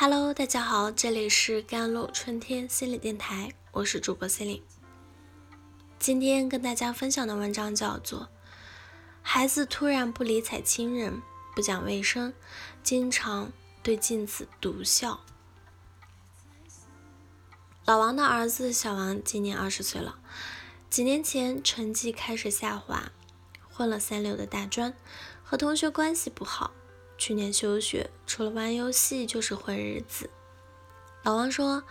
Hello，大家好，这里是甘露春天心理电台，我是主播心灵。今天跟大家分享的文章叫做《孩子突然不理睬亲人，不讲卫生，经常对镜子毒笑》。老王的儿子小王今年二十岁了，几年前成绩开始下滑，混了三流的大专，和同学关系不好。去年休学，除了玩游戏就是混日子。老王说，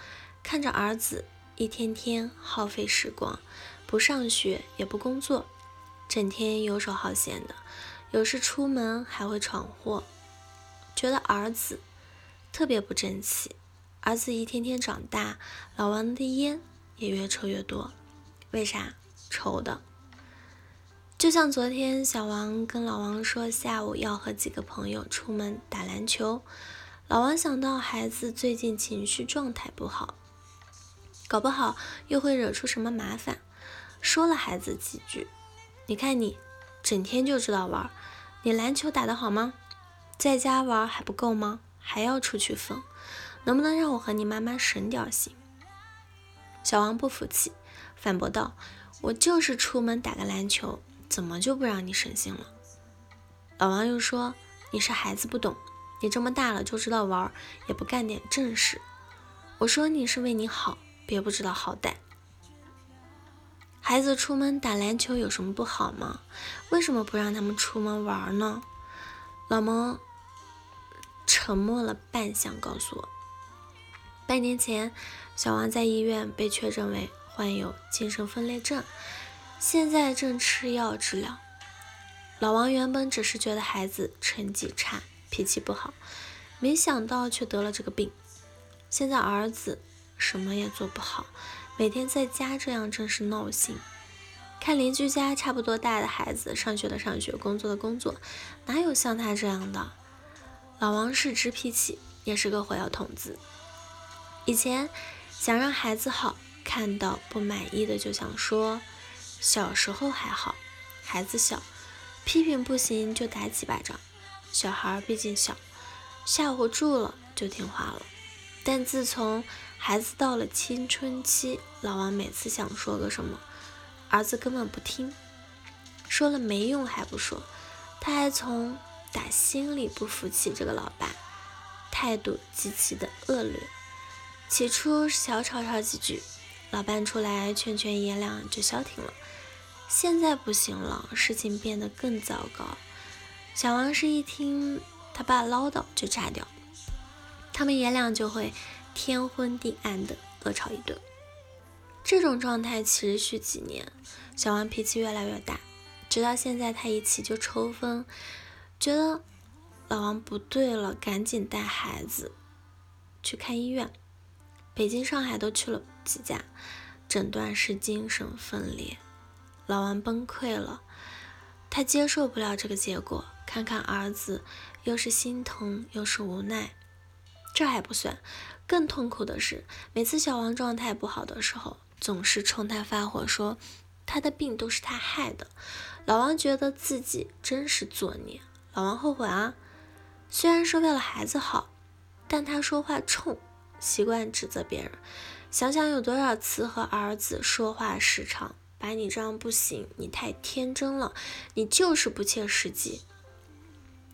看着儿子一天天耗费时光，不上学也不工作，整天游手好闲的，有时出门还会闯祸，觉得儿子特别不争气。儿子一天天长大，老王的烟也越抽越多，为啥？抽的。就像昨天，小王跟老王说下午要和几个朋友出门打篮球。老王想到孩子最近情绪状态不好，搞不好又会惹出什么麻烦，说了孩子几句：“你看你，整天就知道玩，你篮球打得好吗？在家玩还不够吗？还要出去疯，能不能让我和你妈妈省点心？”小王不服气，反驳道：“我就是出门打个篮球。”怎么就不让你省心了？老王又说：“你是孩子不懂，你这么大了就知道玩，也不干点正事。我说你是为你好，别不知道好歹。孩子出门打篮球有什么不好吗？为什么不让他们出门玩呢？”老王沉默了半晌，告诉我：半年前，小王在医院被确诊为患有精神分裂症。现在正吃药治疗。老王原本只是觉得孩子成绩差、脾气不好，没想到却得了这个病。现在儿子什么也做不好，每天在家这样真是闹心。看邻居家差不多大的孩子，上学的上学，工作的工作，哪有像他这样的？老王是直脾气，也是个火药桶子。以前想让孩子好，看到不满意的就想说。小时候还好，孩子小，批评不行就打几巴掌。小孩毕竟小，吓唬住了就听话了。但自从孩子到了青春期，老王每次想说个什么，儿子根本不听，说了没用还不说，他还从打心里不服气这个老爸，态度极其的恶劣。起初小吵吵几句。老伴出来劝劝爷俩就消停了，现在不行了，事情变得更糟糕。小王是一听他爸唠叨就炸掉，他们爷俩就会天昏地暗的恶吵一顿。这种状态持续几年，小王脾气越来越大，直到现在他一起就抽风，觉得老王不对了，赶紧带孩子去看医院。北京、上海都去了几家，诊断是精神分裂。老王崩溃了，他接受不了这个结果。看看儿子，又是心疼又是无奈。这还不算，更痛苦的是，每次小王状态不好的时候，总是冲他发火，说他的病都是他害的。老王觉得自己真是作孽。老王后悔啊，虽然是为了孩子好，但他说话冲。习惯指责别人，想想有多少次和儿子说话时长，把你这样不行，你太天真了，你就是不切实际，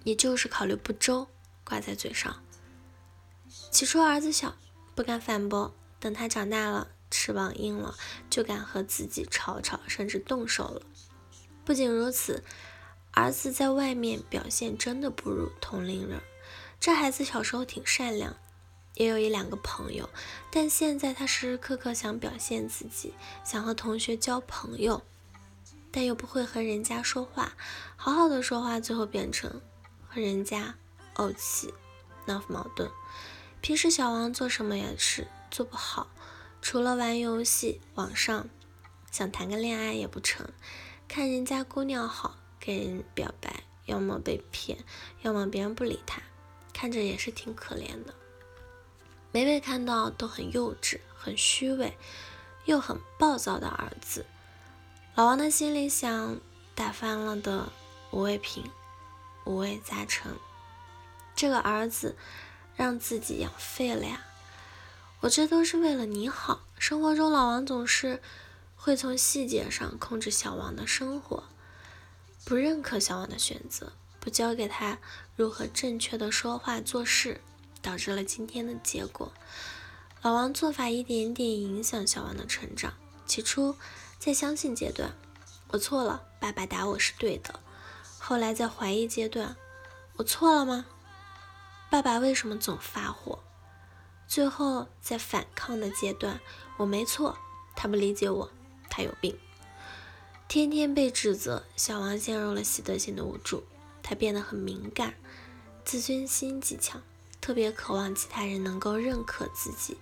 你就是考虑不周，挂在嘴上。起初儿子小，不敢反驳，等他长大了，翅膀硬了，就敢和自己吵吵，甚至动手了。不仅如此，儿子在外面表现真的不如同龄人。这孩子小时候挺善良。也有一两个朋友，但现在他时时刻刻想表现自己，想和同学交朋友，但又不会和人家说话，好好的说话，最后变成和人家怄气、闹矛盾。平时小王做什么也是做不好，除了玩游戏、网上，想谈个恋爱也不成，看人家姑娘好，给人表白，要么被骗，要么别人不理他，看着也是挺可怜的。每每看到都很幼稚、很虚伪，又很暴躁的儿子，老王的心里想：打翻了的五味瓶，五味杂陈。这个儿子让自己养废了呀？我这都是为了你好。生活中，老王总是会从细节上控制小王的生活，不认可小王的选择，不教给他如何正确的说话做事，导致了今天的结果。老王做法一点点影响小王的成长。起初，在相信阶段，我错了，爸爸打我是对的。后来在怀疑阶段，我错了吗？爸爸为什么总发火？最后在反抗的阶段，我没错，他不理解我，他有病。天天被指责，小王陷入了习得性的无助，他变得很敏感，自尊心极强，特别渴望其他人能够认可自己，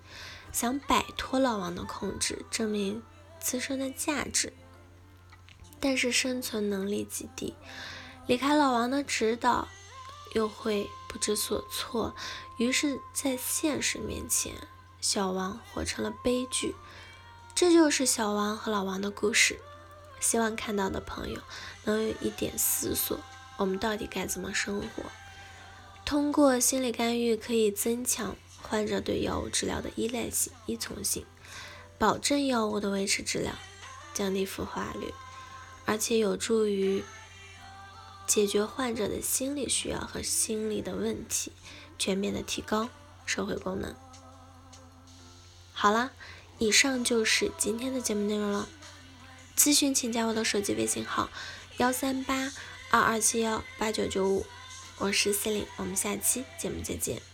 想摆脱老王的控制，证明自身的价值。但是生存能力极低，离开老王的指导，又会。不知所措，于是，在现实面前，小王活成了悲剧。这就是小王和老王的故事。希望看到的朋友能有一点思索：我们到底该怎么生活？通过心理干预，可以增强患者对药物治疗的依赖性、依从性，保证药物的维持质量，降低复发率，而且有助于。解决患者的心理需要和心理的问题，全面的提高社会功能。好了，以上就是今天的节目内容了。咨询请加我的手机微信号：幺三八二二七幺八九九五，我是 C 琳，我们下期节目再见。